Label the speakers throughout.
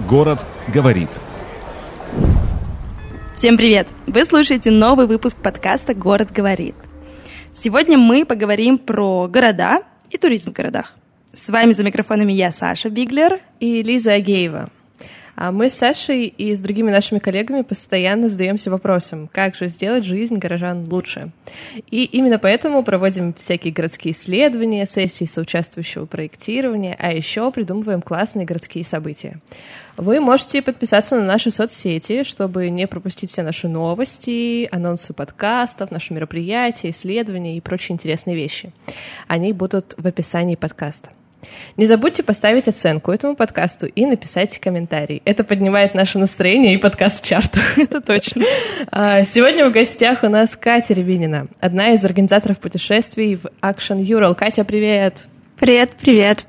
Speaker 1: Город говорит.
Speaker 2: Всем привет! Вы слушаете новый выпуск подкаста «Город говорит». Сегодня мы поговорим про города и туризм в городах. С вами за микрофонами я, Саша Биглер.
Speaker 3: И Лиза Агеева. А мы с Сашей и с другими нашими коллегами постоянно задаемся вопросом, как же сделать жизнь горожан лучше. И именно поэтому проводим всякие городские исследования, сессии соучаствующего проектирования, а еще придумываем классные городские события. Вы можете подписаться на наши соцсети, чтобы не пропустить все наши новости, анонсы подкастов, наши мероприятия, исследования и прочие интересные вещи. Они будут в описании подкаста. Не забудьте поставить оценку этому подкасту и написать комментарий. Это поднимает наше настроение и подкаст в чартах.
Speaker 2: Это точно.
Speaker 3: А, сегодня в гостях у нас Катя Рябинина, одна из организаторов путешествий в Action Ural. Катя, привет!
Speaker 4: Привет, привет.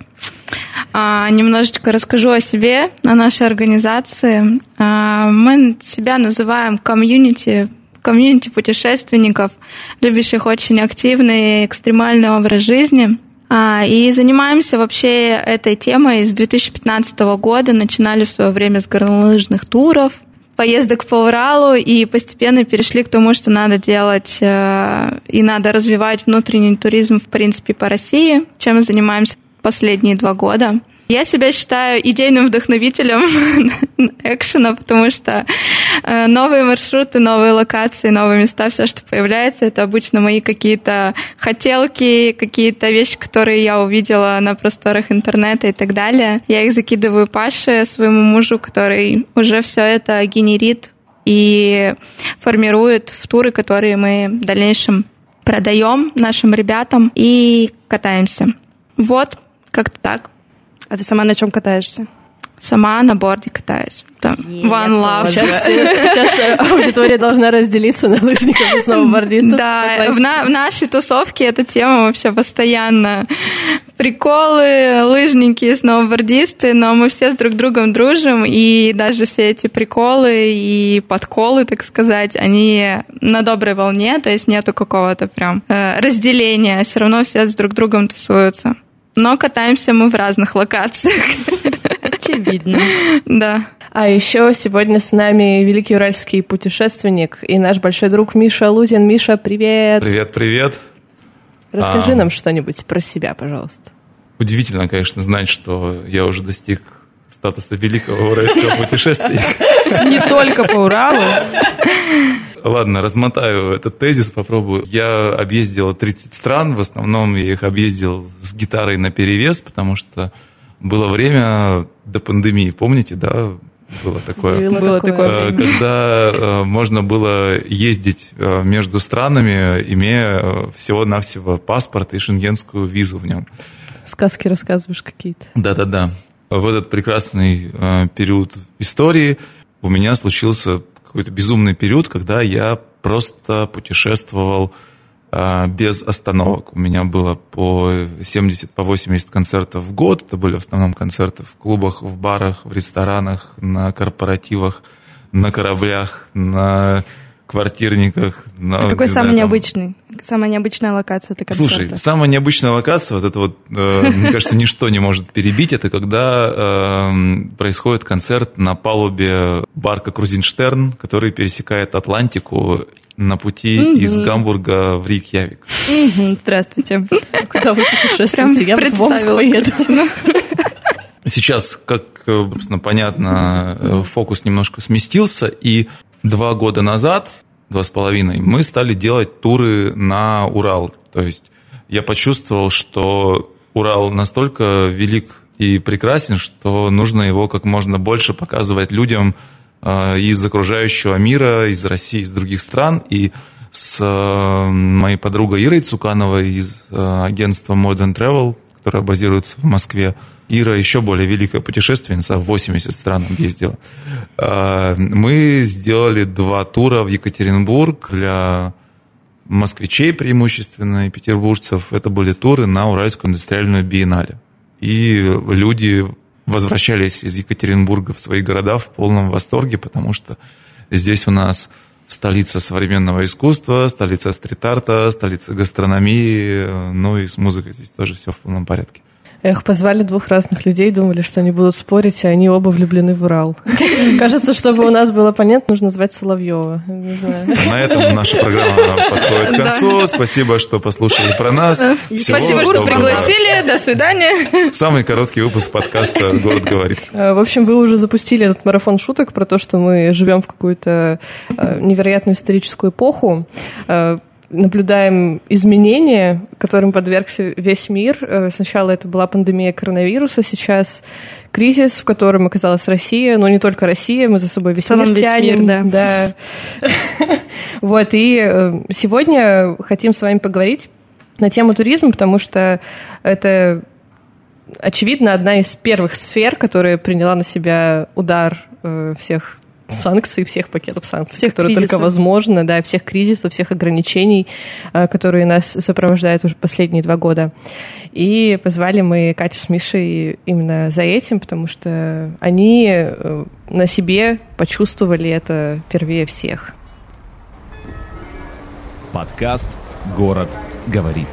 Speaker 4: А, немножечко расскажу о себе, о нашей организации. А, мы себя называем комьюнити комьюнити путешественников, любящих очень активный и экстремальный образ жизни. А, и занимаемся вообще этой темой с 2015 года. Начинали в свое время с горнолыжных туров, поездок по Уралу и постепенно перешли к тому, что надо делать э, и надо развивать внутренний туризм, в принципе, по России, чем мы занимаемся последние два года. Я себя считаю идейным вдохновителем экшена, потому что э, новые маршруты, новые локации, новые места, все, что появляется, это обычно мои какие-то хотелки, какие-то вещи, которые я увидела на просторах интернета и так далее. Я их закидываю Паше, своему мужу, который уже все это генерит и формирует в туры, которые мы в дальнейшем продаем нашим ребятам и катаемся. Вот, как-то так.
Speaker 2: А ты сама на чем катаешься?
Speaker 4: Сама на борде катаюсь. Там, one love.
Speaker 3: Сейчас, сейчас аудитория должна разделиться на лыжников и сноубордистов.
Speaker 4: Да, в, на, в нашей тусовке эта тема вообще постоянно. Приколы, лыжники, сноубордисты, но мы все с друг другом дружим, и даже все эти приколы и подколы, так сказать, они на доброй волне, то есть нету какого-то прям э, разделения, все равно все с друг другом тусуются. Но катаемся мы в разных локациях.
Speaker 2: Очевидно.
Speaker 4: Да.
Speaker 3: А еще сегодня с нами великий уральский путешественник и наш большой друг Миша Лузин. Миша, привет!
Speaker 5: Привет, привет!
Speaker 3: Расскажи а... нам что-нибудь про себя, пожалуйста.
Speaker 5: Удивительно, конечно, знать, что я уже достиг статуса великого уральского путешественника.
Speaker 2: Не только по Уралу.
Speaker 5: Ладно, размотаю этот тезис, попробую. Я объездил 30 стран, в основном я их объездил с гитарой на перевес, потому что было время до пандемии, помните, да, было такое,
Speaker 3: было такое
Speaker 5: э, когда э, можно было ездить э, между странами, имея всего-навсего паспорт и шенгенскую визу в нем.
Speaker 3: Сказки рассказываешь какие-то.
Speaker 5: Да-да-да. В этот прекрасный период истории у меня случился какой-то безумный период, когда я просто путешествовал а, без остановок. У меня было по 70, по 80 концертов в год. Это были в основном концерты в клубах, в барах, в ресторанах, на корпоративах, на кораблях, на квартирниках.
Speaker 2: На, а какой самый там... необычный? Самая необычная локация для концерта?
Speaker 5: Слушай, самая необычная локация, вот это вот, э, мне кажется, ничто не может перебить, это когда э, происходит концерт на палубе барка Крузенштерн, который пересекает Атлантику на пути угу. из Гамбурга в Рейкьявик.
Speaker 2: Угу. Здравствуйте.
Speaker 3: Куда вы путешествуете? Я в Омск поеду.
Speaker 5: Сейчас, как, собственно, понятно, э, фокус немножко сместился, и два года назад, два с половиной, мы стали делать туры на Урал. То есть я почувствовал, что Урал настолько велик и прекрасен, что нужно его как можно больше показывать людям э, из окружающего мира, из России, из других стран. И с э, моей подругой Ирой Цукановой из э, агентства Modern Travel, которая базируется в Москве, Ира еще более великая путешественница, в 80 стран ездила. А, мы сделали два тура в Екатеринбург для москвичей преимущественно и петербуржцев. Это были туры на Уральскую индустриальную биеннале. И люди возвращались из Екатеринбурга в свои города в полном восторге, потому что здесь у нас столица современного искусства, столица стрит-арта, столица гастрономии, ну и с музыкой здесь тоже все в полном порядке.
Speaker 3: Эх, позвали двух разных людей, думали, что они будут спорить, а они оба влюблены в Урал. Кажется, чтобы у нас было понятно, нужно звать Соловьева.
Speaker 5: На этом наша программа подходит к концу. Спасибо, что послушали про нас.
Speaker 2: Всего Спасибо, что пригласили. До свидания.
Speaker 5: Самый короткий выпуск подкаста «Город говорит».
Speaker 3: Э, в общем, вы уже запустили этот марафон шуток про то, что мы живем в какую-то э, невероятную историческую эпоху э, наблюдаем изменения, которым подвергся весь мир. Э, сначала это была пандемия коронавируса, сейчас кризис, в котором оказалась Россия, но не только Россия, мы за собой весь мир весь тянем. Мир, да. да. вот, и э, сегодня хотим с вами поговорить на тему туризма, потому что это очевидно, одна из первых сфер, которая приняла на себя удар э, всех санкций, всех пакетов санкций, всех которые кризисов. только возможно, да, всех кризисов, всех ограничений, э, которые нас сопровождают уже последние два года. И позвали мы Катю с Мишей именно за этим, потому что они э, на себе почувствовали это впервые всех.
Speaker 1: Подкаст «Город говорит».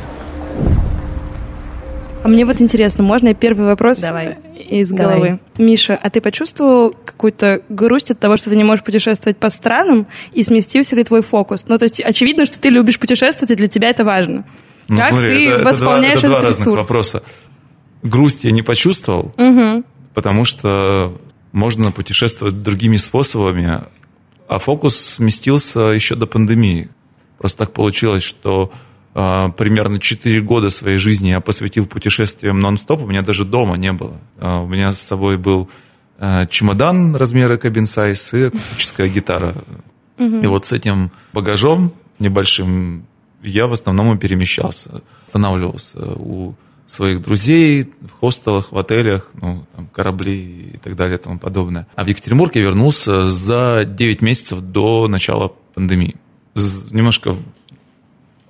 Speaker 2: А мне вот интересно, можно я первый вопрос
Speaker 3: Давай.
Speaker 2: Из головы? Давай. Миша, а ты почувствовал какую-то грусть от того, что ты не можешь путешествовать по странам, и сместился ли твой фокус? Ну, то есть очевидно, что ты любишь путешествовать, и для тебя это важно.
Speaker 5: Ну, как смотри, ты это, восполняешь это два, это два разных вопроса. Грусть я не почувствовал, угу. потому что можно путешествовать другими способами, а фокус сместился еще до пандемии. Просто так получилось, что примерно 4 года своей жизни я посвятил путешествиям нон-стоп. У меня даже дома не было. А, у меня с собой был а, чемодан размера кабин сайз и акустическая гитара. И вот с этим багажом небольшим я в основном и перемещался. Останавливался у своих друзей в хостелах, в отелях, ну, там, корабли и так далее и тому подобное. А в Екатеринбург я вернулся за 9 месяцев до начала пандемии. Немножко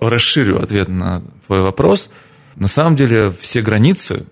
Speaker 5: расширю ответ на твой вопрос. На самом деле все границы,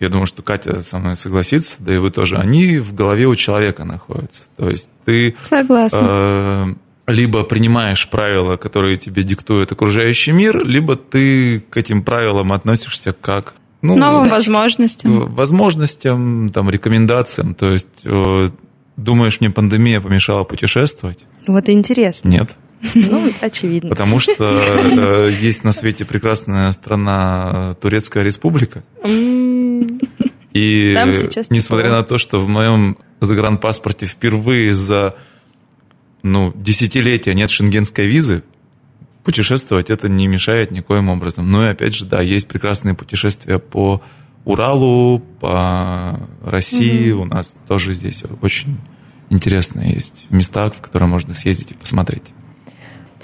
Speaker 5: я думаю, что Катя со мной согласится, да и вы тоже, они в голове у человека находятся. То есть ты
Speaker 4: Согласна.
Speaker 5: Э, либо принимаешь правила, которые тебе диктует окружающий мир, либо ты к этим правилам относишься как
Speaker 4: ну, новым возможностям.
Speaker 5: Возможностям, там, рекомендациям. То есть э, думаешь, мне пандемия помешала путешествовать?
Speaker 2: Вот и интересно.
Speaker 5: Нет.
Speaker 2: Ну, очевидно.
Speaker 5: Потому что э, есть на свете прекрасная страна Турецкая Республика. И несмотря на то, что в моем загранпаспорте впервые за ну, десятилетия нет шенгенской визы, путешествовать это не мешает никоим образом. Но и опять же, да, есть прекрасные путешествия по Уралу, по России. Угу. У нас тоже здесь очень интересные есть места, в которые можно съездить и посмотреть.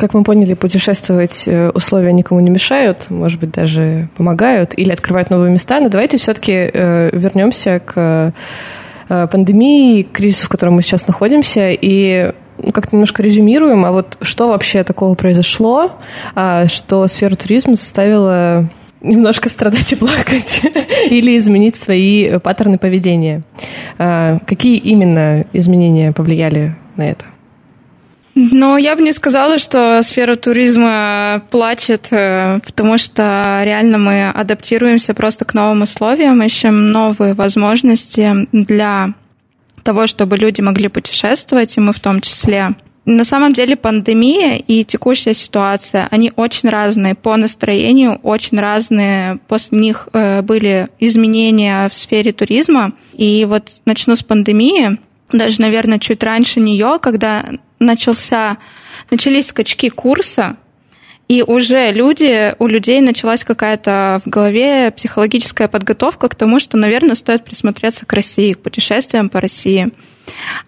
Speaker 3: Как мы поняли, путешествовать э, условия никому не мешают, может быть, даже помогают или открывают новые места. Но давайте все-таки э, вернемся к э, пандемии, к кризису, в котором мы сейчас находимся, и ну, как-то немножко резюмируем, а вот что вообще такого произошло, а, что сферу туризма заставила немножко страдать и плакать или изменить свои паттерны поведения. Какие именно изменения повлияли на это?
Speaker 4: Но я бы не сказала, что сфера туризма плачет, э, потому что реально мы адаптируемся просто к новым условиям, ищем новые возможности для того, чтобы люди могли путешествовать, и мы в том числе. На самом деле пандемия и текущая ситуация, они очень разные по настроению, очень разные. После них э, были изменения в сфере туризма. И вот начну с пандемии даже, наверное, чуть раньше нее, когда начался, начались скачки курса, и уже люди, у людей началась какая-то в голове психологическая подготовка к тому, что, наверное, стоит присмотреться к России, к путешествиям по России.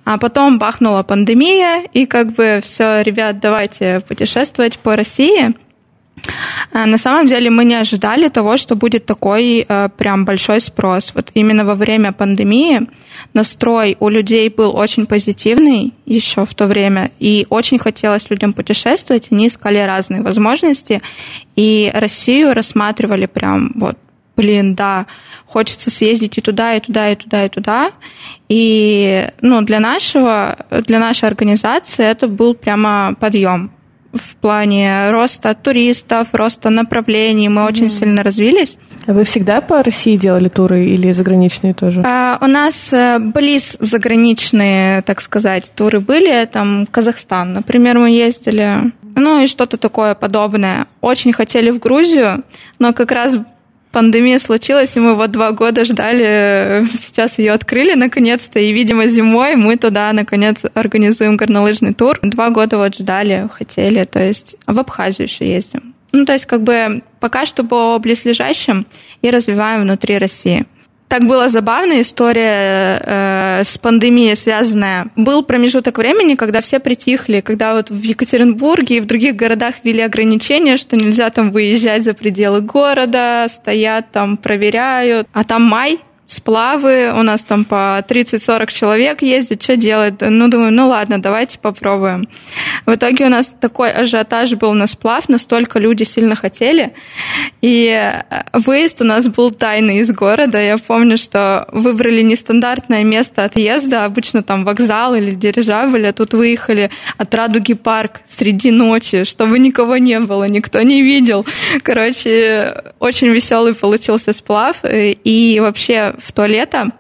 Speaker 4: А потом бахнула пандемия, и как бы все, ребят, давайте путешествовать по России – а, на самом деле мы не ожидали того, что будет такой э, прям большой спрос. Вот именно во время пандемии настрой у людей был очень позитивный еще в то время, и очень хотелось людям путешествовать, они искали разные возможности, и Россию рассматривали прям вот блин, да, хочется съездить и туда, и туда, и туда, и туда. И ну, для, нашего, для нашей организации это был прямо подъем в плане роста туристов, роста направлений. Мы mm-hmm. очень сильно развились.
Speaker 3: А вы всегда по России делали туры или заграничные тоже?
Speaker 4: А, у нас э, близ заграничные, так сказать, туры были. Там Казахстан, например, мы ездили. Ну и что-то такое подобное. Очень хотели в Грузию, но как раз пандемия случилась, и мы вот два года ждали, сейчас ее открыли наконец-то, и, видимо, зимой мы туда, наконец, организуем горнолыжный тур. Два года вот ждали, хотели, то есть в Абхазию еще ездим. Ну, то есть как бы пока что по близлежащим и развиваем внутри России. Так была забавная история э, с пандемией связанная. Был промежуток времени, когда все притихли, когда вот в Екатеринбурге и в других городах ввели ограничения, что нельзя там выезжать за пределы города, стоят там, проверяют. А там май, сплавы, у нас там по 30-40 человек ездит, что делать? Ну, думаю, ну ладно, давайте попробуем. В итоге у нас такой ажиотаж был на сплав, настолько люди сильно хотели. И э, выезд у нас был тайный из города. Я помню, что выбрали нестандартное место отъезда, обычно там вокзал или дирижабль, а тут выехали от Радуги парк среди ночи, чтобы никого не было, никто не видел. Короче, очень веселый получился сплав. И вообще в то лето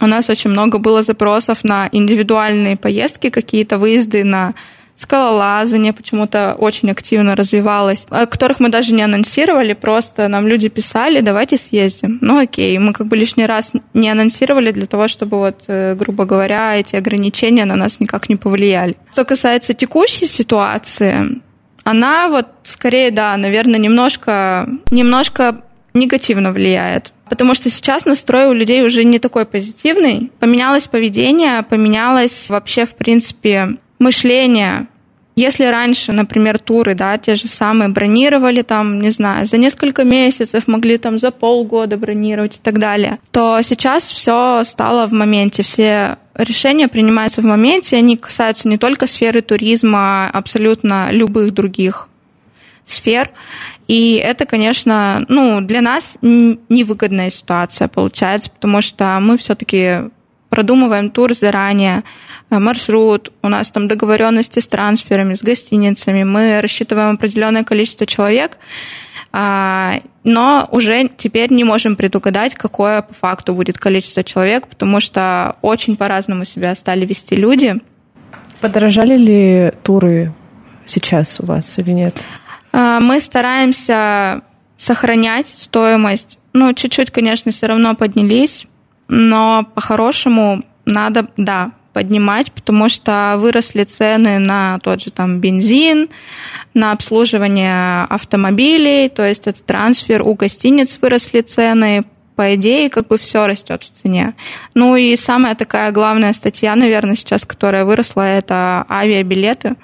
Speaker 4: у нас очень много было запросов на индивидуальные поездки, какие-то выезды на скалолазание почему-то очень активно развивалось, которых мы даже не анонсировали, просто нам люди писали, давайте съездим. Ну окей, мы как бы лишний раз не анонсировали для того, чтобы вот, э, грубо говоря, эти ограничения на нас никак не повлияли. Что касается текущей ситуации, она вот скорее, да, наверное, немножко, немножко негативно влияет. Потому что сейчас настрой у людей уже не такой позитивный. Поменялось поведение, поменялось вообще, в принципе, мышление. Если раньше, например, туры, да, те же самые бронировали там, не знаю, за несколько месяцев, могли там за полгода бронировать и так далее, то сейчас все стало в моменте. Все решения принимаются в моменте, они касаются не только сферы туризма, а абсолютно любых других сфер. И это, конечно, ну, для нас невыгодная ситуация получается, потому что мы все-таки продумываем тур заранее, э, маршрут, у нас там договоренности с трансферами, с гостиницами, мы рассчитываем определенное количество человек, а, но уже теперь не можем предугадать, какое по факту будет количество человек, потому что очень по-разному себя стали вести люди.
Speaker 3: Подорожали ли туры сейчас у вас или нет?
Speaker 4: А, мы стараемся сохранять стоимость. Ну, чуть-чуть, конечно, все равно поднялись, но по-хорошему надо, да, поднимать, потому что выросли цены на тот же там бензин, на обслуживание автомобилей, то есть это трансфер, у гостиниц выросли цены, по идее, как бы все растет в цене. Ну и самая такая главная статья, наверное, сейчас, которая выросла, это авиабилеты,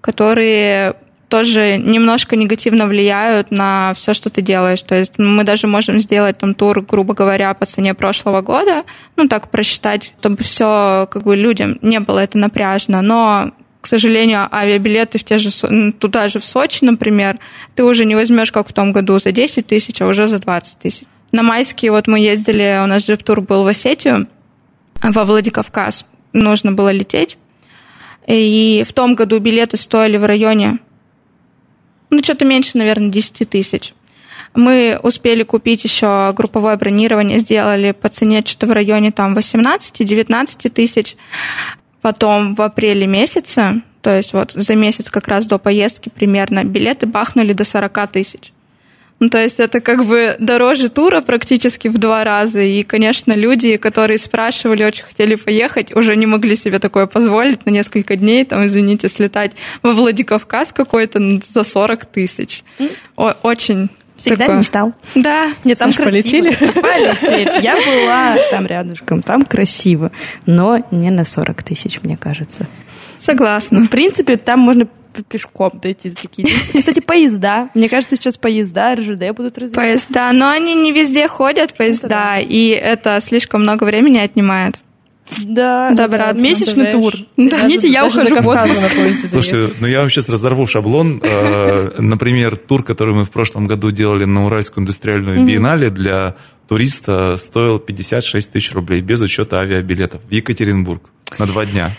Speaker 4: которые тоже немножко негативно влияют на все, что ты делаешь. То есть мы даже можем сделать там тур, грубо говоря, по цене прошлого года, ну так просчитать, чтобы все как бы людям не было это напряжно. Но к сожалению, авиабилеты в те же, туда же в Сочи, например, ты уже не возьмешь, как в том году, за 10 тысяч, а уже за 20 тысяч. На майские вот мы ездили, у нас джип-тур был в Осетию, во Владикавказ. Нужно было лететь. И в том году билеты стоили в районе ну, что-то меньше, наверное, 10 тысяч. Мы успели купить еще групповое бронирование, сделали по цене что-то в районе там 18-19 тысяч. Потом в апреле месяце, то есть вот за месяц как раз до поездки примерно, билеты бахнули до 40 тысяч. Ну, то есть это как бы дороже тура практически в два раза. И, конечно, люди, которые спрашивали, очень хотели поехать, уже не могли себе такое позволить на несколько дней, там, извините, слетать во Владикавказ какой-то за 40 тысяч. О- очень
Speaker 2: Всегда
Speaker 4: такое.
Speaker 2: мечтал.
Speaker 4: Да.
Speaker 2: Мне там
Speaker 3: Саш,
Speaker 2: красиво.
Speaker 3: полетели?
Speaker 2: Полетели. Я была там рядышком, там красиво, но не на 40 тысяч, мне кажется.
Speaker 4: Согласна.
Speaker 2: В принципе, там можно пешком дойти за такие. Кстати, поезда. Мне кажется, сейчас поезда РЖД будут развиваться.
Speaker 4: Поезда, но они не везде ходят, поезда,
Speaker 2: да.
Speaker 4: и это слишком много времени отнимает.
Speaker 2: Да.
Speaker 4: Добраться,
Speaker 2: Месячный тур.
Speaker 3: Даже-
Speaker 2: Извините, я
Speaker 3: даже
Speaker 2: ухожу в отпуск.
Speaker 5: Слушайте, ну я вам сейчас разорву шаблон. Э, Например, тур, который мы в прошлом году делали на Уральскую индустриальную биеннале для туриста стоил 56 тысяч рублей без учета авиабилетов в Екатеринбург на два дня.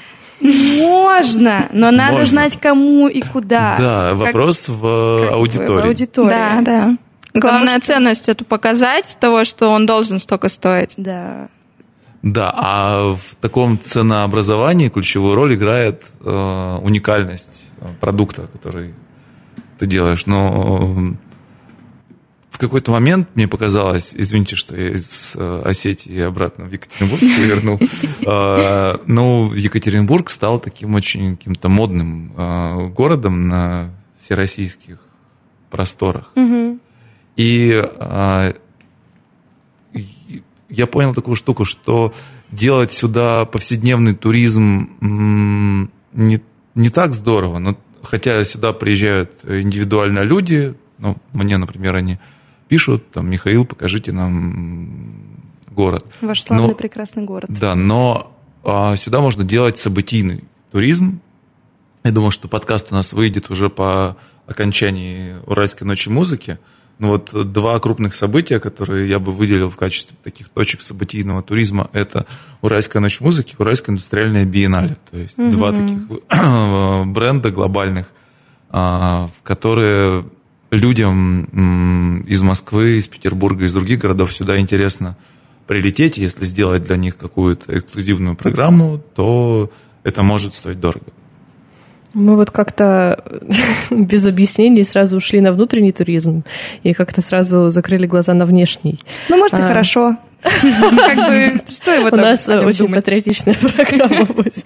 Speaker 2: Можно, но надо
Speaker 5: Можно.
Speaker 2: знать, кому и куда.
Speaker 5: Да,
Speaker 2: Как-
Speaker 5: вопрос в
Speaker 2: как бы
Speaker 5: аудитории.
Speaker 2: в аудитории.
Speaker 4: Да, да. Главная ценность это показать того, что он должен столько стоить.
Speaker 2: Да.
Speaker 5: Да, а в таком ценообразовании ключевую роль играет э, уникальность э, продукта, который ты делаешь. Но э, в какой-то момент мне показалось, извините, что я из э, Осетии обратно в Екатеринбург вернул, э, но Екатеринбург стал таким очень каким-то модным э, городом на всероссийских просторах. И а, и я понял такую штуку, что делать сюда повседневный туризм не, не так здорово. Но, хотя сюда приезжают индивидуально люди, ну, мне, например, они пишут, там, Михаил, покажите нам город.
Speaker 2: Ваш славный
Speaker 5: Но-
Speaker 2: прекрасный город.
Speaker 5: Да, но а, сюда можно делать событийный туризм. Я думаю, что подкаст у нас выйдет уже по окончании Уральской ночи музыки. Ну вот два крупных события, которые я бы выделил в качестве таких точек событийного туризма, это Уральская ночь музыки, Уральская индустриальная биеннале. То есть два таких бренда глобальных, а, которые людям из Москвы, из Петербурга, из других городов сюда интересно прилететь, если сделать для них какую-то эксклюзивную программу, то это может стоить дорого.
Speaker 3: Мы вот как-то без объяснений сразу ушли на внутренний туризм и как-то сразу закрыли глаза на внешний.
Speaker 2: Ну, может, и
Speaker 3: А.
Speaker 2: хорошо. Как бы, что его
Speaker 3: У нас очень патриотичная программа будет.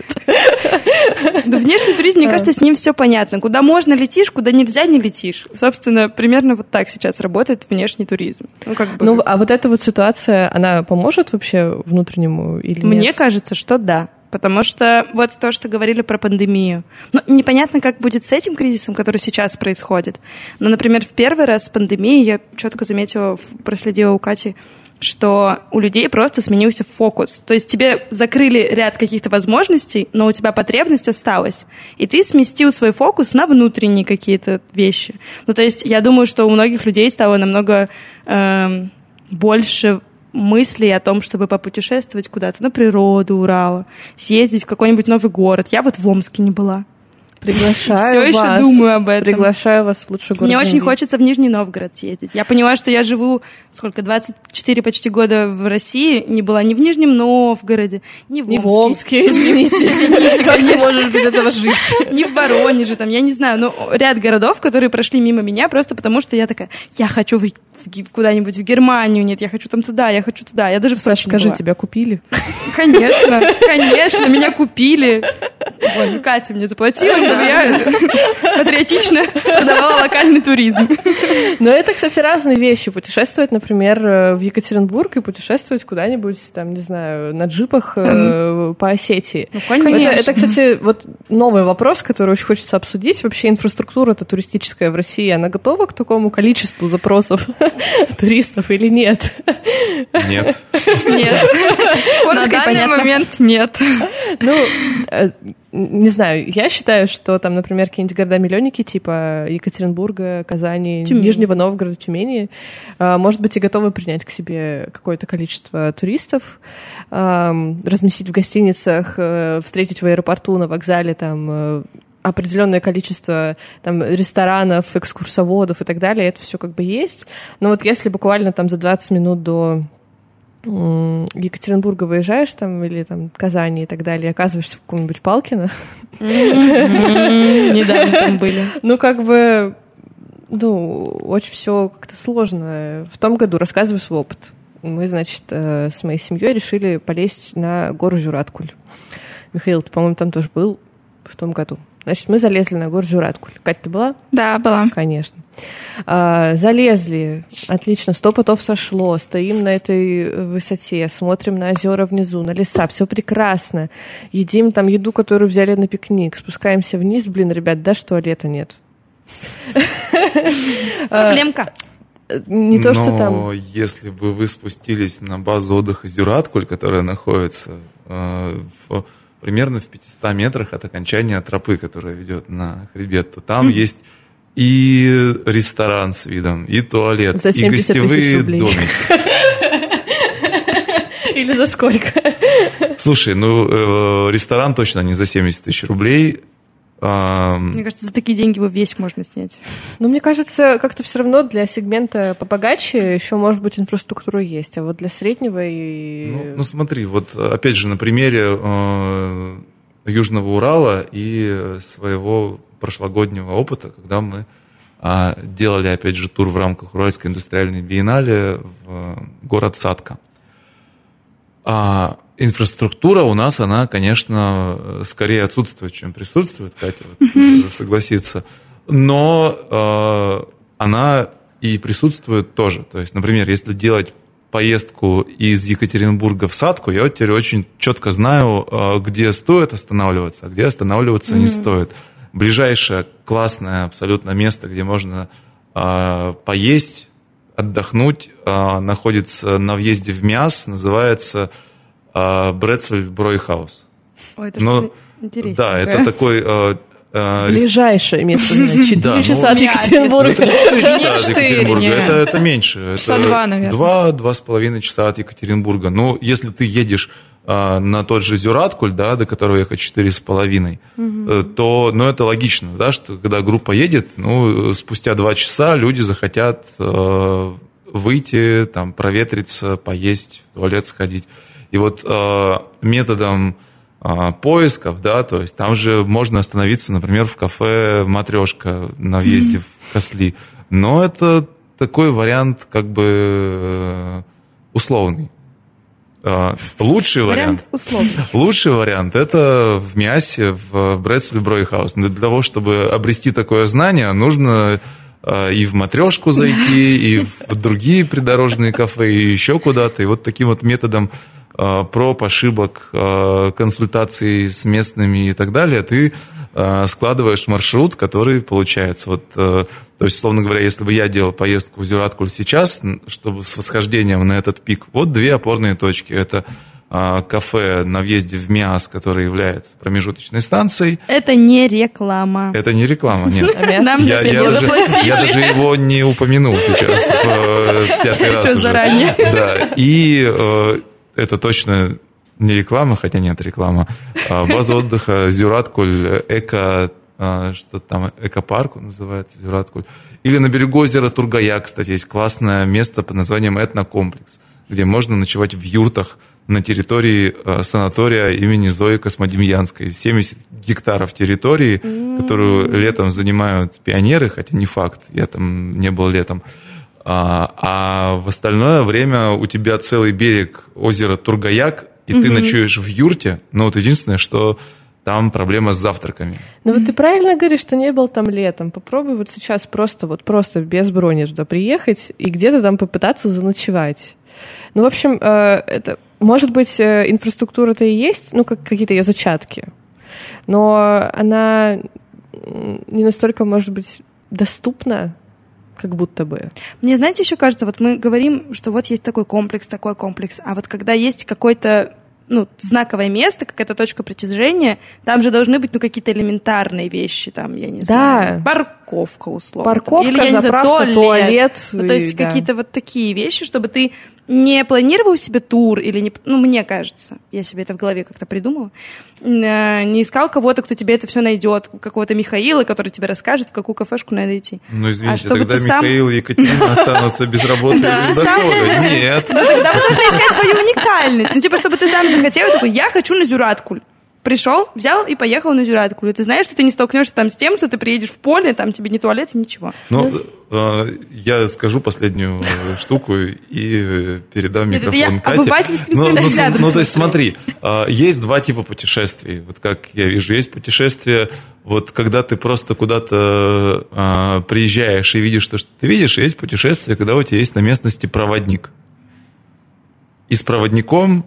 Speaker 2: Да внешний туризм, мне кажется, с ним все понятно. Куда можно летишь, куда нельзя не летишь. Собственно, примерно вот так сейчас работает внешний туризм. Ну, как бы...
Speaker 3: Ну, а вот эта вот ситуация, она поможет вообще внутреннему или
Speaker 2: Мне
Speaker 3: нет?
Speaker 2: кажется, что да. Потому что вот то, что говорили про пандемию. Ну, непонятно, как будет с этим кризисом, который сейчас происходит. Но, например, в первый раз с пандемией я четко заметила, проследила у Кати, что у людей просто сменился фокус. То есть тебе закрыли ряд каких-то возможностей, но у тебя потребность осталась. И ты сместил свой фокус на внутренние какие-то вещи. Ну, то есть я думаю, что у многих людей стало намного эм, больше мыслей о том, чтобы попутешествовать куда-то на природу Урала, съездить в какой-нибудь новый город. Я вот в Омске не была.
Speaker 3: Приглашаю
Speaker 2: Все еще
Speaker 3: вас.
Speaker 2: думаю об этом.
Speaker 3: Приглашаю вас в лучший город.
Speaker 2: Мне очень хочется в Нижний Новгород съездить. Я поняла, что я живу, сколько, 24 почти года в России, не была ни в Нижнем Новгороде, ни в
Speaker 3: Не в
Speaker 2: Омске,
Speaker 3: Омске, извините. Как ты можешь без этого жить?
Speaker 2: ни в Воронеже, там, я не знаю, ну, ряд городов, которые прошли мимо меня, просто потому что я такая, я хочу в- в Ге- куда-нибудь в Германию, нет, я хочу там туда, я хочу туда. Я даже в
Speaker 3: Саш,
Speaker 2: Сочи не
Speaker 3: скажи,
Speaker 2: была.
Speaker 3: тебя купили?
Speaker 2: Конечно, конечно, меня купили. Ой, ну Катя мне заплатила, чтобы я патриотично продавала локальный туризм.
Speaker 3: Но это, кстати, разные вещи. Путешествовать, например, э, в Екатеринбург и путешествовать куда-нибудь, там, не знаю, на джипах э, по Осетии.
Speaker 2: Ну, конечно.
Speaker 3: Это, это, кстати, вот новый вопрос, который очень хочется обсудить. Вообще инфраструктура-то туристическая в России, она готова к такому количеству запросов туристов или нет?
Speaker 5: Нет.
Speaker 2: Нет.
Speaker 4: На
Speaker 2: Коротко
Speaker 4: данный
Speaker 2: понятно.
Speaker 4: момент нет.
Speaker 3: Ну, э, не знаю, я считаю, что там, например, какие-нибудь города-миллионники типа Екатеринбурга, Казани,
Speaker 2: Тюмени.
Speaker 3: Нижнего Новгорода, Тюмени, э, может быть, и готовы принять к себе какое-то количество туристов, разместить в гостиницах, э, встретить в аэропорту, на вокзале, там, э, определенное количество там ресторанов, экскурсоводов и так далее, это все как бы есть. Но вот если буквально там за 20 минут до Екатеринбурга выезжаешь там или там Казани и так далее, оказываешься в каком-нибудь Палкино,
Speaker 2: Недавно там были.
Speaker 3: ну как бы, ну очень все как-то сложно. В том году рассказываю свой опыт. Мы, значит, э, с моей семьей решили полезть на гору Жураткуль. Михаил, ты, по-моему, там тоже был в том году. Значит, мы залезли на гору Жураткуль. Катя, ты была?
Speaker 4: Да, была.
Speaker 3: Конечно. А, залезли, отлично, сто потов сошло, стоим на этой э, высоте, смотрим на озера внизу, на леса, все прекрасно. Едим там еду, которую взяли на пикник, спускаемся вниз, блин, ребят, да, что туалета нет.
Speaker 2: Проблемка.
Speaker 3: Не то, что там...
Speaker 5: Но если бы вы спустились на базу отдыха Зюраткуль, которая находится э, в- примерно в 500 метрах от окончания тропы, которая ведет на хребет, то там есть и ресторан с видом, и туалет,
Speaker 3: За
Speaker 5: и
Speaker 3: 70 тысяч
Speaker 5: гостевые домики.
Speaker 3: Или за сколько?
Speaker 5: Слушай, ну, э, ресторан точно не за 70 тысяч рублей.
Speaker 2: Мне кажется, за такие деньги его весь можно снять.
Speaker 3: Но мне кажется, как-то все равно для сегмента побогаче еще, может быть, инфраструктура есть, а вот для среднего и...
Speaker 5: Ну, ну смотри, вот опять же на примере э, Южного Урала и своего прошлогоднего опыта, когда мы э, делали, опять же, тур в рамках Уральской индустриальной биеннале в город Садка. А инфраструктура у нас, она, конечно, скорее отсутствует, чем присутствует, Катя вот, согласится. Но э, она и присутствует тоже. То есть, например, если делать поездку из Екатеринбурга в Садку, я вот теперь очень четко знаю, э, где стоит останавливаться, а где останавливаться mm-hmm. не стоит. Ближайшее классное абсолютно место, где можно э, поесть, отдохнуть, э, находится на въезде в Миас, называется э, Брецель Бройхаус.
Speaker 2: Ой, это ну, интересно.
Speaker 5: Да, это такой э,
Speaker 3: Ближайшее место, 4 часа от Екатеринбурга.
Speaker 5: Это 4 часа от Екатеринбурга, это, это меньше. Часа два, наверное. Два, два с половиной часа от Екатеринбурга. Но если ты едешь а, на тот же Зюраткуль, да, до которого ехать четыре с половиной, угу. то, ну, это логично, да, что когда группа едет, ну, спустя два часа люди захотят э, выйти, там, проветриться, поесть, в туалет сходить. И вот э, методом э, поисков, да, то есть там же можно остановиться, например, в кафе «Матрешка» на въезде в Косли. Но это такой вариант как бы э, условный. Э, лучший вариант,
Speaker 2: условный.
Speaker 5: лучший вариант это в Миасе, в Брэдсли Бройхаус. Для того, чтобы обрести такое знание, нужно э, и в матрешку зайти, и в другие придорожные кафе, и еще куда-то. И вот таким вот методом Э, проб, ошибок, консультаций с местными и так далее, ты складываешь маршрут, который получается. Вот, то есть, словно говоря, если бы я делал поездку в Зюраткуль сейчас, чтобы с восхождением на этот пик, вот две опорные точки. Это кафе на въезде в МИАС, который является промежуточной станцией.
Speaker 2: Это не реклама.
Speaker 5: Это не реклама, нет.
Speaker 2: Нам я,
Speaker 5: я, даже, я даже его не упомянул сейчас в пятый раз
Speaker 2: уже. заранее.
Speaker 5: Да. И это точно не реклама, хотя нет реклама. А база отдыха Зюраткуль, эко, а, что там, экопарк он называется, Зюраткуль. Или на берегу озера Тургая, кстати, есть классное место под названием Этнокомплекс, где можно ночевать в юртах на территории а, санатория имени Зои Космодемьянской. 70 гектаров территории, которую летом занимают пионеры, хотя не факт, я там не был летом. А, а в остальное время у тебя целый берег озера Тургаяк, и угу. ты ночуешь в юрте, но вот единственное, что там проблема с завтраками.
Speaker 3: Ну вот ты правильно говоришь, что не был там летом. Попробуй вот сейчас просто вот просто без брони туда приехать и где-то там попытаться заночевать. Ну, в общем, э, это, может быть, э, инфраструктура-то и есть, ну, как какие-то ее зачатки, но она не настолько, может быть, доступна как будто бы.
Speaker 2: Мне, знаете, еще кажется, вот мы говорим, что вот есть такой комплекс, такой комплекс, а вот когда есть какой-то ну, знаковое место, какая-то точка притяжения, там же должны быть, ну, какие-то элементарные вещи, там, я не да. знаю, парковка, условно.
Speaker 3: Парковка, или, я заправка, не знаю, туалет. туалет
Speaker 2: ну, то есть да. какие-то вот такие вещи, чтобы ты не планировал себе тур или не... Ну, мне кажется, я себе это в голове как-то придумала. Э, не искал кого-то, кто тебе это все найдет, какого-то Михаила, который тебе расскажет, в какую кафешку надо идти.
Speaker 5: Ну, извините, а тогда Михаил сам... и Екатерина останутся без работы и без дохода. Нет.
Speaker 2: Ну, тогда мы должны искать свою уникальность. Ну, типа, чтобы ты сам захотел, такой, я хочу на Зюраткуль пришел, взял и поехал на Зюраткуль. Ты знаешь, что ты не столкнешься там с тем, что ты приедешь в поле, там тебе не туалет, ничего.
Speaker 5: Ну, э, я скажу последнюю штуку и передам микрофон Нет, Кате. Ну, ну, ну, то есть смотри, э, есть два типа путешествий. Вот как я вижу, есть путешествие, вот когда ты просто куда-то э, приезжаешь и видишь то, что ты видишь, есть путешествие, когда у тебя есть на местности проводник. И с проводником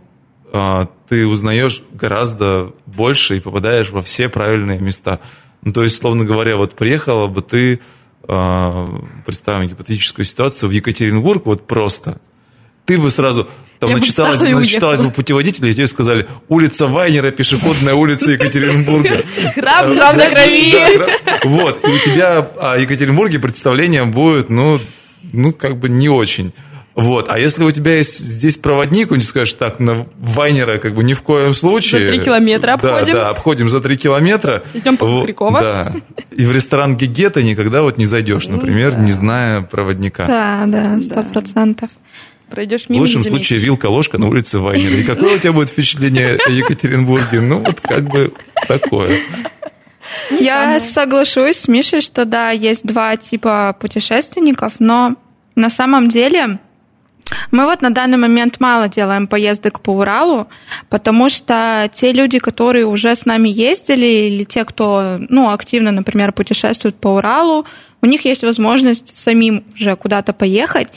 Speaker 5: ты узнаешь гораздо больше и попадаешь во все правильные места. Ну, то есть, словно говоря, вот приехала бы ты, а, представим гипотетическую ситуацию, в Екатеринбург вот просто, ты бы сразу там Я начиталась, бы начиталась бы путеводитель, и тебе сказали, улица Вайнера, пешеходная улица Екатеринбурга.
Speaker 2: Храм, храм на крови.
Speaker 5: Вот, и у тебя о Екатеринбурге представление будет, ну, ну, как бы не очень. Вот, а если у тебя есть здесь проводник, он тебе скажет, так, на Вайнера как бы ни в коем случае.
Speaker 2: За три километра обходим.
Speaker 5: Да, да, обходим за три километра.
Speaker 2: Идем по Кукрякова.
Speaker 5: Да. И в ресторан Гегета никогда вот не зайдешь, например, не зная проводника.
Speaker 4: Да, да, сто процентов.
Speaker 2: Пройдешь
Speaker 5: В
Speaker 2: мимо,
Speaker 5: лучшем
Speaker 2: не заметишь.
Speaker 5: случае вилка-ложка на улице Вайнера. И какое у тебя будет впечатление о Екатеринбурге? Ну, вот как бы такое.
Speaker 4: Я соглашусь с Мишей, что да, есть два типа путешественников, но на самом деле мы вот на данный момент мало делаем поездок по Уралу, потому что те люди, которые уже с нами ездили, или те, кто ну, активно, например, путешествует по Уралу, у них есть возможность самим уже куда-то поехать.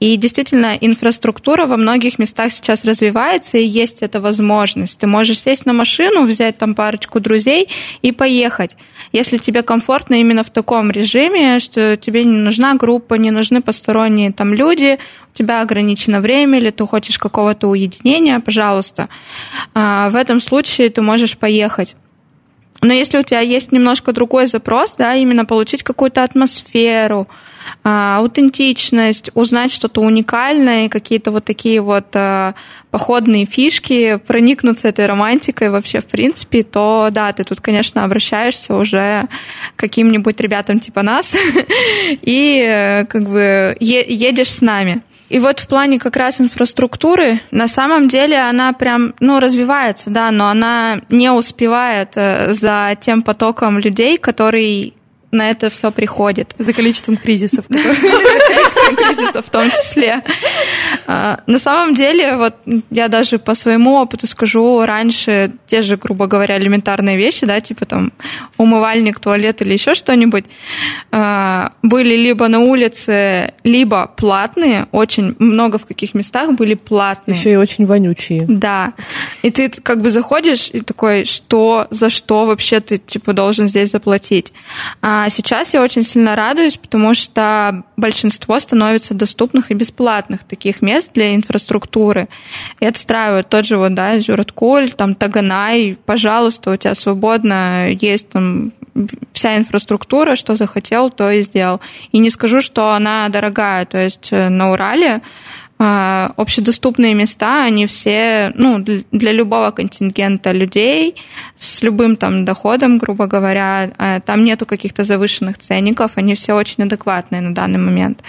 Speaker 4: И действительно, инфраструктура во многих местах сейчас развивается, и есть эта возможность. Ты можешь сесть на машину, взять там парочку друзей и поехать. Если тебе комфортно именно в таком режиме, что тебе не нужна группа, не нужны посторонние там люди, у тебя ограничено время, или ты хочешь какого-то уединения, пожалуйста. А, В этом случае ты можешь поехать. Но если у тебя есть немножко другой запрос, да, именно получить какую-то атмосферу, аутентичность, узнать что-то уникальное, какие-то вот такие вот а, походные фишки, проникнуться этой романтикой вообще в принципе, то да, ты тут, конечно, обращаешься уже к каким-нибудь ребятам типа нас и э, как бы едешь с нами. И вот в плане как раз инфраструктуры, на самом деле она прям, ну, развивается, да, но она не успевает э, за тем потоком людей, который на это все приходит.
Speaker 2: За количеством кризисов.
Speaker 4: Количеством кризисов в том числе. А, На самом деле, вот я даже по своему опыту скажу, раньше те же, грубо говоря, элементарные вещи, да, типа там умывальник, туалет или еще что-нибудь, а, были либо на улице, либо платные, очень много в каких местах были платные.
Speaker 3: Еще и очень вонючие.
Speaker 4: Да. И ты как бы заходишь и такой, что, за что вообще ты типа должен здесь заплатить? А сейчас я очень сильно радуюсь, потому что большинство становится доступных и бесплатных таких мест для инфраструктуры. И отстраивают тот же вот, да, Зюраткуль, там Таганай, пожалуйста, у тебя свободно есть там вся инфраструктура, что захотел, то и сделал. И не скажу, что она дорогая, то есть э, на Урале а, общедоступные места, они все, ну, для, для любого контингента людей с любым там доходом, грубо говоря, а, там нету каких-то завышенных ценников, они все очень адекватные на данный момент.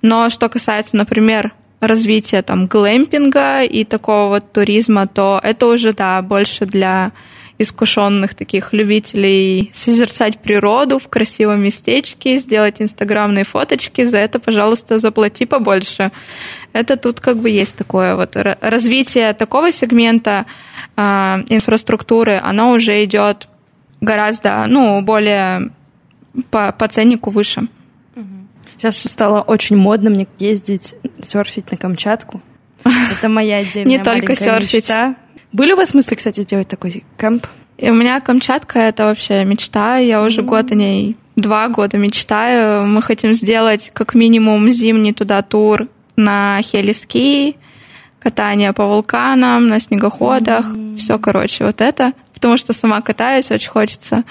Speaker 4: Но что касается, например, развития там глэмпинга и такого вот туризма, то это уже, да, больше для искушенных таких любителей созерцать природу в красивом местечке, сделать инстаграмные фоточки, за это, пожалуйста, заплати побольше. Это тут как бы есть такое вот ра- развитие такого сегмента а, инфраструктуры, оно уже идет гораздо, ну, более по, по ценнику выше.
Speaker 2: Сейчас стало очень модно мне ездить, серфить на Камчатку. Это моя отдельная
Speaker 4: Не только серфить.
Speaker 2: мечта. Были у вас мысли, кстати, сделать такой кемп?
Speaker 4: И у меня Камчатка это вообще мечта. Я уже год о ней, два года мечтаю. Мы хотим сделать как минимум зимний туда тур на хелиски, катание по вулканам, на снегоходах. Все, короче, вот это. Потому что сама катаюсь, очень хочется.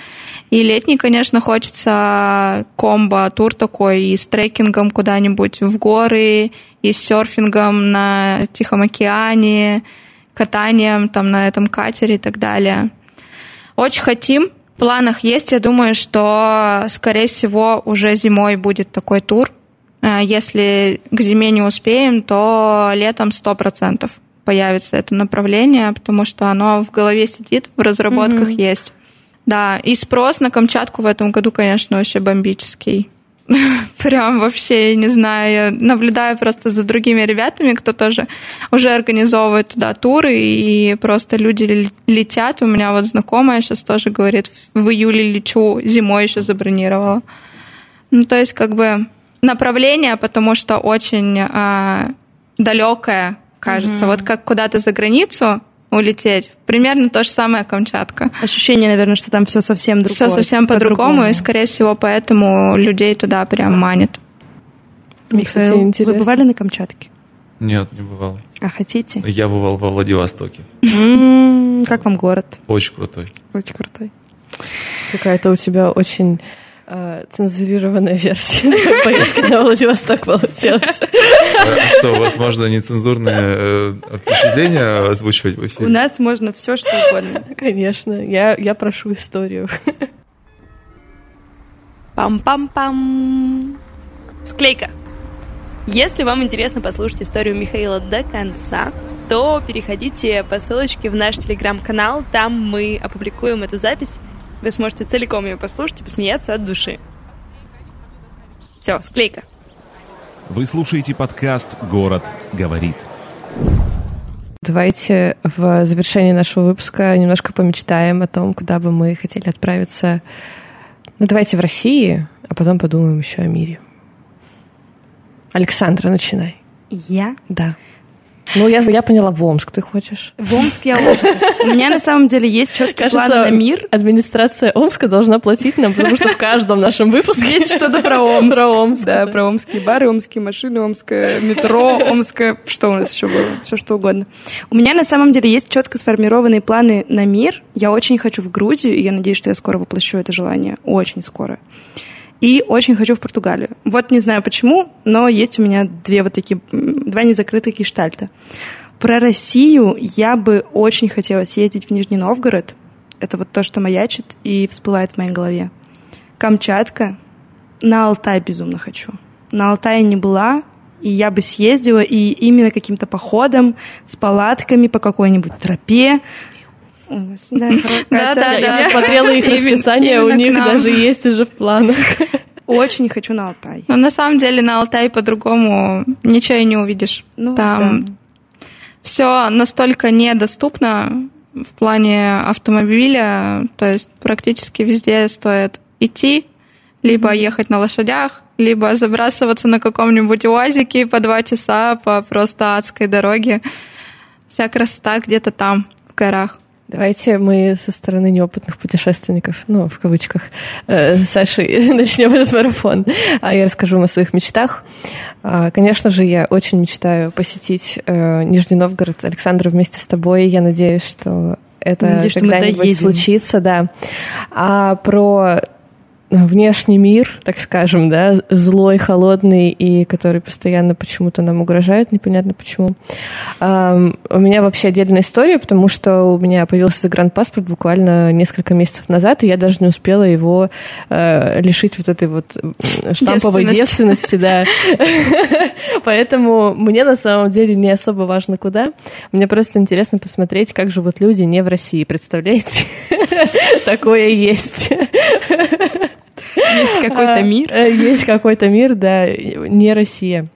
Speaker 4: И летний, конечно, хочется комбо, тур такой, и с трекингом куда-нибудь в горы, и с серфингом на Тихом океане, катанием там на этом катере и так далее. Очень хотим. В планах есть. Я думаю, что, скорее всего, уже зимой будет такой тур. Э, Если к зиме не успеем, то летом 100% появится это направление, потому что оно в голове сидит, в разработках есть. Да, и спрос на Камчатку в этом году, конечно, вообще бомбический. Прям вообще, я не знаю, я наблюдаю просто за другими ребятами, кто тоже уже организовывает туда туры, и просто люди ле- летят. У меня вот знакомая сейчас тоже говорит, в июле лечу, зимой еще забронировала. Ну, то есть, как бы направление, потому что очень а, далекое, кажется. Вот как куда-то за границу улететь. Примерно то же самое Камчатка.
Speaker 2: Ощущение, наверное, что там все совсем другое.
Speaker 4: Все совсем по-другому, и, скорее всего, поэтому людей туда прям манит.
Speaker 3: Кстати,
Speaker 2: Михаил, вы
Speaker 3: интересно.
Speaker 2: бывали на Камчатке?
Speaker 5: Нет, не бывал.
Speaker 2: А хотите?
Speaker 5: Я бывал во Владивостоке.
Speaker 2: Как вам город?
Speaker 5: Очень крутой.
Speaker 2: Очень крутой.
Speaker 3: Какая-то у тебя очень цензурированная версия поездки на Владивосток получилась.
Speaker 5: А что, возможно, нецензурные э, впечатления озвучивать в эфире?
Speaker 2: У нас можно все, что угодно.
Speaker 3: Конечно, я, я прошу историю.
Speaker 2: Пам-пам-пам. Склейка. Если вам интересно послушать историю Михаила до конца, то переходите по ссылочке в наш телеграм-канал. Там мы опубликуем эту запись. Вы сможете целиком ее послушать и посмеяться от души. Все, склейка.
Speaker 1: Вы слушаете подкаст «Город говорит».
Speaker 3: Давайте в завершении нашего выпуска немножко помечтаем о том, куда бы мы хотели отправиться. Ну, давайте в России, а потом подумаем еще о мире. Александра, начинай.
Speaker 2: Я?
Speaker 3: Да. Ну, я, я поняла, в Омск ты хочешь.
Speaker 2: В Омск я очень. У меня на самом деле есть четкий план на мир.
Speaker 3: администрация Омска должна платить нам, потому что в каждом нашем выпуске
Speaker 2: есть что-то про Омск.
Speaker 3: Про Омск.
Speaker 2: Да, про омские бары, омские машины, омское метро, омское... Что у нас еще было? Все что угодно. У меня на самом деле есть четко сформированные планы на мир. Я очень хочу в Грузию, и я надеюсь, что я скоро воплощу это желание. Очень скоро. И очень хочу в Португалию. Вот не знаю почему, но есть у меня две вот такие, два незакрытых гештальта. Про Россию я бы очень хотела съездить в Нижний Новгород. Это вот то, что маячит и всплывает в моей голове. Камчатка. На Алтай безумно хочу. На Алтае не была, и я бы съездила, и именно каким-то походом с палатками по какой-нибудь тропе,
Speaker 3: да, да, да. Я смотрела их расписание, у них даже есть уже в планах.
Speaker 2: Очень хочу на Алтай.
Speaker 4: Но на самом деле на Алтай по-другому ничего и не увидишь. Ну, Там да. все настолько недоступно в плане автомобиля, то есть практически везде стоит идти, либо ехать на лошадях, либо забрасываться на каком-нибудь УАЗике по два часа по просто адской дороге. Вся красота где-то там, в горах.
Speaker 3: Давайте мы со стороны неопытных путешественников, ну, в кавычках, э, Саши, начнем этот марафон. А я расскажу вам о своих мечтах. А, конечно же, я очень мечтаю посетить э, Нижний Новгород. Александр, вместе с тобой. Я надеюсь, что это когда-нибудь случится, да. А про внешний мир, так скажем, да, злой, холодный и который постоянно почему-то нам угрожает, непонятно почему. Um, у меня вообще отдельная история, потому что у меня появился загранпаспорт буквально несколько месяцев назад, и я даже не успела его uh, лишить вот этой вот штамповой девственности, да. Поэтому мне на самом деле не особо важно куда. Мне просто интересно посмотреть, как живут люди не в России, представляете? Такое есть.
Speaker 2: Есть какой-то а, мир?
Speaker 3: Э, есть какой-то мир, да, не Россия.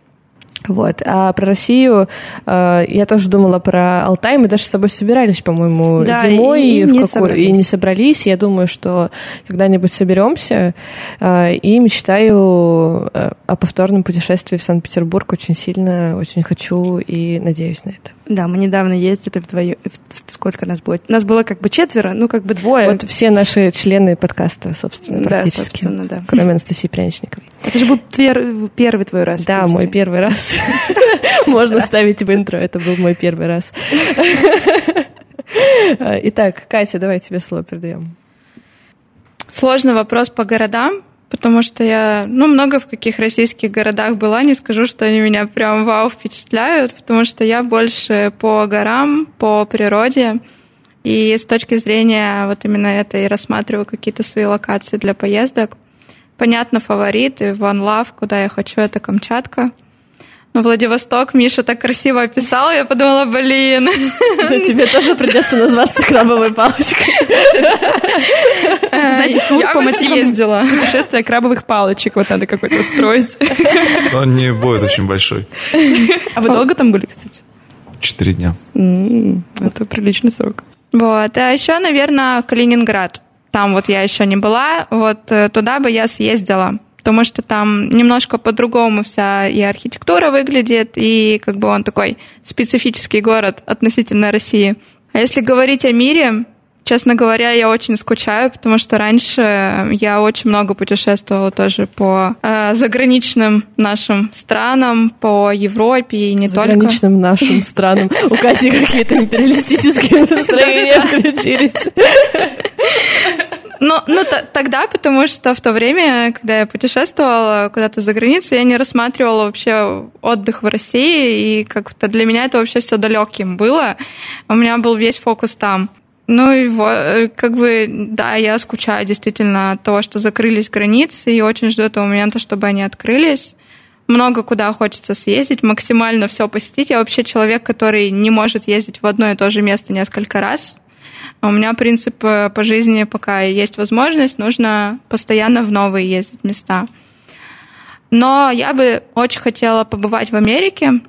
Speaker 3: Вот. А про Россию э, я тоже думала про Алтай. Мы даже с собой собирались, по-моему, да, зимой и, и, не какой... и не собрались. Я думаю, что когда-нибудь соберемся. Э, и мечтаю э, о повторном путешествии в Санкт-Петербург очень сильно, очень хочу и надеюсь на это.
Speaker 2: Да, мы недавно ездили вдвоем. Сколько нас было? Нас было как бы четверо, ну как бы двое.
Speaker 3: Вот все наши члены подкаста, собственно, практически. Да, собственно, да. Кроме Анастасии Пряничниковой.
Speaker 2: Это же был пер... первый твой раз.
Speaker 3: Да, мой первый раз. Можно ставить в интро, это был мой первый раз. Итак, Катя, давай тебе слово передаем.
Speaker 4: Сложный вопрос по городам потому что я, ну, много в каких российских городах была, не скажу, что они меня прям вау впечатляют, потому что я больше по горам, по природе, и с точки зрения вот именно это и рассматриваю какие-то свои локации для поездок. Понятно, фавориты, One Love, куда я хочу, это Камчатка. Ну, Владивосток Миша так красиво описал, я подумала, блин.
Speaker 3: Да тебе тоже придется назваться крабовой палочкой.
Speaker 2: Знаете, тур по мотивам ездила. путешествия крабовых палочек. Вот надо какой-то строить.
Speaker 5: Он не будет очень большой.
Speaker 2: А вы долго там были, кстати?
Speaker 5: Четыре дня.
Speaker 2: Это приличный срок.
Speaker 4: Вот. А еще, наверное, Калининград. Там вот я еще не была. Вот э, туда бы я съездила потому что там немножко по-другому вся и архитектура выглядит, и как бы он такой специфический город относительно России. А если говорить о мире, честно говоря, я очень скучаю, потому что раньше я очень много путешествовала тоже по э, заграничным нашим странам, по Европе и не
Speaker 3: только. Заграничным нашим странам. У Кати какие-то империалистические настроения включились.
Speaker 4: Ну, ну т- тогда, потому что в то время, когда я путешествовала куда-то за границу, я не рассматривала вообще отдых в России, и как-то для меня это вообще все далеким было. У меня был весь фокус там. Ну и э, как бы, да, я скучаю действительно от того, что закрылись границы, и очень жду этого момента, чтобы они открылись. Много куда хочется съездить, максимально все посетить. Я вообще человек, который не может ездить в одно и то же место несколько раз. У меня принцип э, по жизни, пока есть возможность, нужно постоянно в новые ездить места. Но я бы очень хотела побывать в Америке,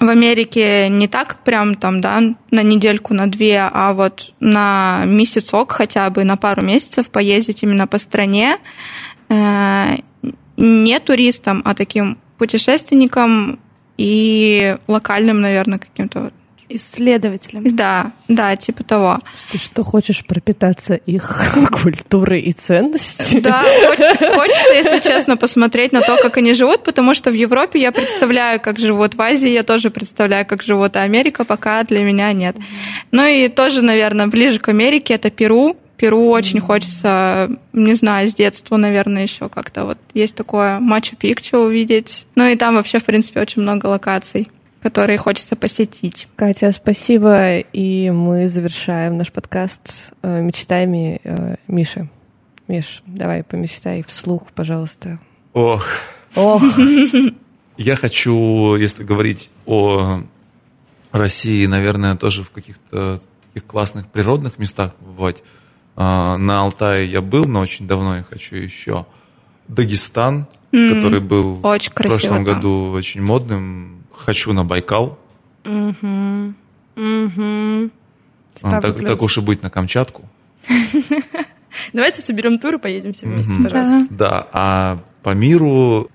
Speaker 4: в Америке не так прям там, да, на недельку, на две, а вот на месяцок хотя бы, на пару месяцев поездить именно по стране. Э, не туристам, а таким путешественникам и локальным, наверное, каким-то
Speaker 2: исследователем.
Speaker 4: Да, да, типа того.
Speaker 3: Ты что, хочешь пропитаться их культурой и ценностями?
Speaker 4: Да, хочется, хочется, если честно, посмотреть на то, как они живут, потому что в Европе я представляю, как живут, в Азии я тоже представляю, как живут, а Америка пока для меня нет. Ну и тоже, наверное, ближе к Америке это Перу. Перу очень хочется, не знаю, с детства, наверное, еще как-то вот есть такое Мачу-Пикчу увидеть. Ну и там вообще, в принципе, очень много локаций которые хочется посетить.
Speaker 3: Катя, спасибо. И мы завершаем наш подкаст э, мечтами э, Миши. Миш, давай помечтай вслух, пожалуйста.
Speaker 5: Ох.
Speaker 3: Ох.
Speaker 5: Я хочу, если говорить о России, наверное, тоже в каких-то таких классных природных местах побывать. А, на Алтае я был, но очень давно я хочу еще. Дагестан, mm, который был
Speaker 4: очень
Speaker 5: в прошлом
Speaker 4: там.
Speaker 5: году очень модным, хочу на Байкал.
Speaker 2: Угу. Угу.
Speaker 5: А, так, так уж и быть на Камчатку.
Speaker 2: Давайте соберем тур и поедем все вместе, пожалуйста.
Speaker 5: Да, а по миру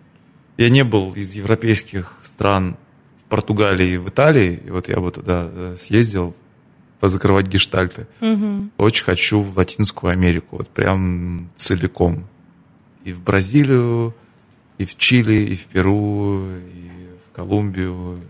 Speaker 5: я не был из европейских стран в Португалии и в Италии, и вот я бы туда э, съездил позакрывать гештальты.
Speaker 2: Угу.
Speaker 5: Очень хочу в Латинскую Америку, вот прям целиком. И в Бразилию, и в Чили, и в Перу, и Колумбию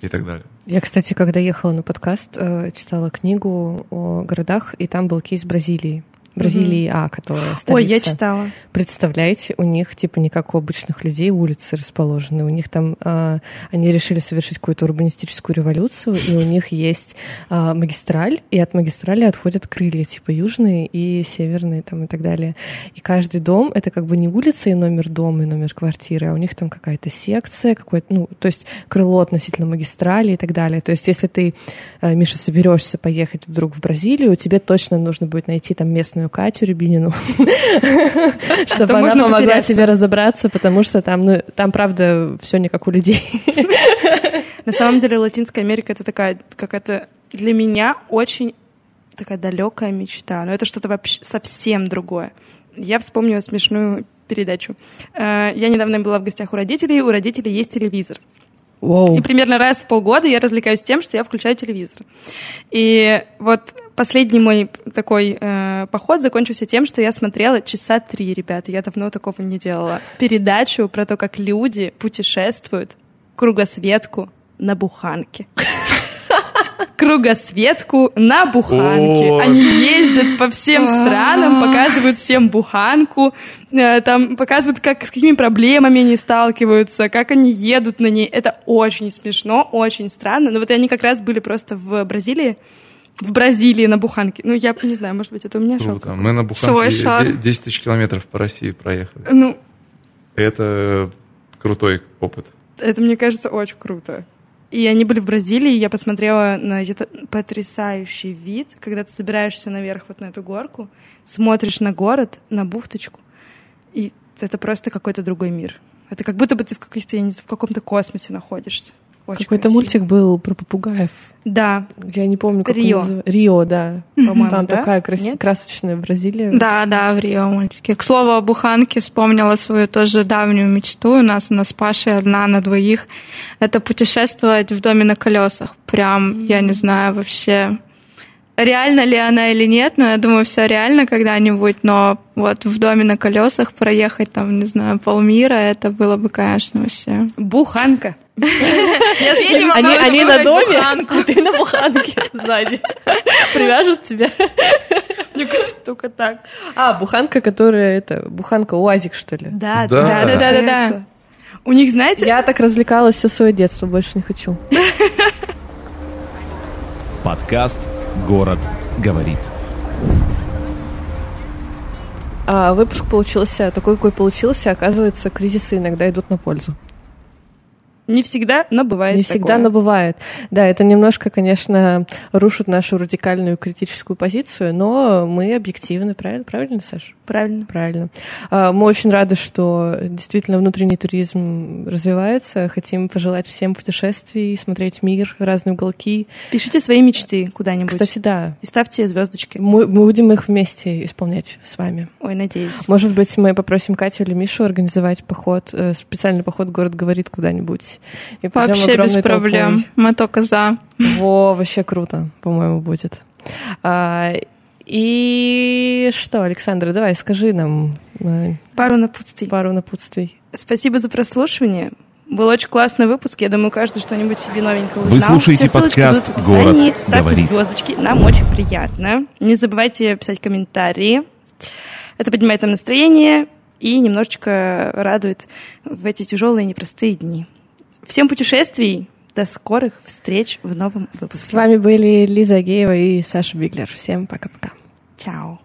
Speaker 5: и так далее.
Speaker 3: Я, кстати, когда ехала на подкаст, э, читала книгу о городах, и там был кейс Бразилии. Бразилии А, которая столица.
Speaker 2: Ой, я читала.
Speaker 3: Представляете, у них типа не как у обычных людей улицы расположены. У них там а, они решили совершить какую-то урбанистическую революцию, и у них есть а, магистраль, и от магистрали отходят крылья, типа южные и северные там и так далее. И каждый дом это как бы не улица и номер дома и номер квартиры, а у них там какая-то секция, какой-то, ну, то есть крыло относительно магистрали и так далее. То есть если ты, а, Миша, соберешься поехать вдруг в Бразилию, тебе точно нужно будет найти там местную Катю Рябинину, чтобы она помогла тебе разобраться, потому что там, ну, там, правда, все не как у людей.
Speaker 2: На самом деле Латинская Америка это такая какая-то для меня очень такая далекая мечта. Но это что-то вообще совсем другое. Я вспомнила смешную передачу. Э, я недавно была в гостях у родителей, у родителей есть телевизор.
Speaker 3: Wow.
Speaker 2: И примерно раз в полгода я развлекаюсь тем, что я включаю телевизор. И вот последний мой такой э, поход закончился тем, что я смотрела часа три, ребята. Я давно такого не делала. Передачу про то, как люди путешествуют кругосветку на буханке кругосветку на буханке.
Speaker 5: О.
Speaker 2: Они ездят по всем странам, показывают всем буханку, э, там показывают, как, с какими проблемами они сталкиваются, как они едут на ней. Это очень смешно, очень странно. Но вот они как раз были просто в Бразилии, в Бразилии на буханке. Ну, я не знаю, может быть, это у меня
Speaker 5: Круто.
Speaker 2: шок.
Speaker 5: Мы на
Speaker 4: Свой
Speaker 5: Буханке
Speaker 4: шаг.
Speaker 5: де- 10 тысяч километров по России проехали.
Speaker 2: Ну,
Speaker 5: Это крутой опыт.
Speaker 2: это, мне кажется, очень круто. И они были в Бразилии, и я посмотрела на этот потрясающий вид, когда ты забираешься наверх вот на эту горку, смотришь на город, на бухточку, и это просто какой-то другой мир. Это как будто бы ты в, каких-то, в каком-то космосе находишься. Очень
Speaker 3: Какой-то
Speaker 2: красиво.
Speaker 3: мультик был про попугаев.
Speaker 2: Да,
Speaker 3: Я не помню, как он
Speaker 2: Рио.
Speaker 3: называ- Рио, да.
Speaker 2: по-моему,
Speaker 3: Там
Speaker 2: да?
Speaker 3: такая крас-
Speaker 2: Нет?
Speaker 3: красочная Бразилия.
Speaker 4: Да, да, в Рио мультике. К слову, о буханке вспомнила свою тоже давнюю мечту. У нас она с Пашей одна на двоих. Это путешествовать в доме на колесах. Прям, я не знаю вообще, реально ли она или нет, но я думаю, все реально когда-нибудь, но вот в доме на колесах проехать там, не знаю, полмира, это было бы, конечно, вообще.
Speaker 2: буханка.
Speaker 3: Они, на доме,
Speaker 4: буханку.
Speaker 3: а ты на буханке сзади. Привяжут тебя.
Speaker 2: Мне кажется, только так.
Speaker 3: А, буханка, которая, это, буханка УАЗик, что ли?
Speaker 2: Да,
Speaker 5: Да.
Speaker 2: да, да, да. У них, знаете,
Speaker 3: Я так развлекалась все свое детство, больше не хочу.
Speaker 1: Подкаст «Город говорит».
Speaker 3: А выпуск получился такой, какой получился. Оказывается, кризисы иногда идут на пользу.
Speaker 2: Не всегда, но бывает
Speaker 3: Не всегда,
Speaker 2: такое.
Speaker 3: но бывает. Да, это немножко, конечно, рушит нашу радикальную критическую позицию, но мы объективны, правильно, правильно, Саша?
Speaker 2: Правильно.
Speaker 3: Правильно. А, Мы очень рады, что действительно внутренний туризм развивается. Хотим пожелать всем путешествий, смотреть мир, разные уголки.
Speaker 2: Пишите свои мечты куда-нибудь.
Speaker 3: Кстати, да,
Speaker 2: И ставьте звездочки.
Speaker 3: мы, мы будем их вместе исполнять с вами.
Speaker 2: Ой, надеюсь.
Speaker 3: Может быть, мы попросим Катю или Мишу организовать поход, э, специальный поход «Город говорит» куда-нибудь. И пойдем
Speaker 4: Вообще без проблем.
Speaker 3: толпой.
Speaker 4: Мы только за.
Speaker 3: Во, вообще круто, по-моему, будет. А, и что, Александра, давай, скажи нам э,
Speaker 2: Пару напутствий.
Speaker 3: пару напутствий.
Speaker 2: Спасибо за прослушивание. Был очень классный выпуск. Я думаю, каждый что-нибудь себе новенького узнал.
Speaker 1: Вы слушаете
Speaker 2: Все ссылочки
Speaker 1: подкаст
Speaker 2: будут в описании.
Speaker 1: «Город
Speaker 2: Ставьте
Speaker 1: говорит».
Speaker 2: звездочки. Нам очень приятно. Не забывайте писать комментарии. Это поднимает нам настроение и немножечко радует в эти тяжелые непростые дни. Всем путешествий. До скорых встреч в новом выпуске.
Speaker 3: С вами были Лиза Агеева и Саша Биглер. Всем пока-пока.
Speaker 2: Чао.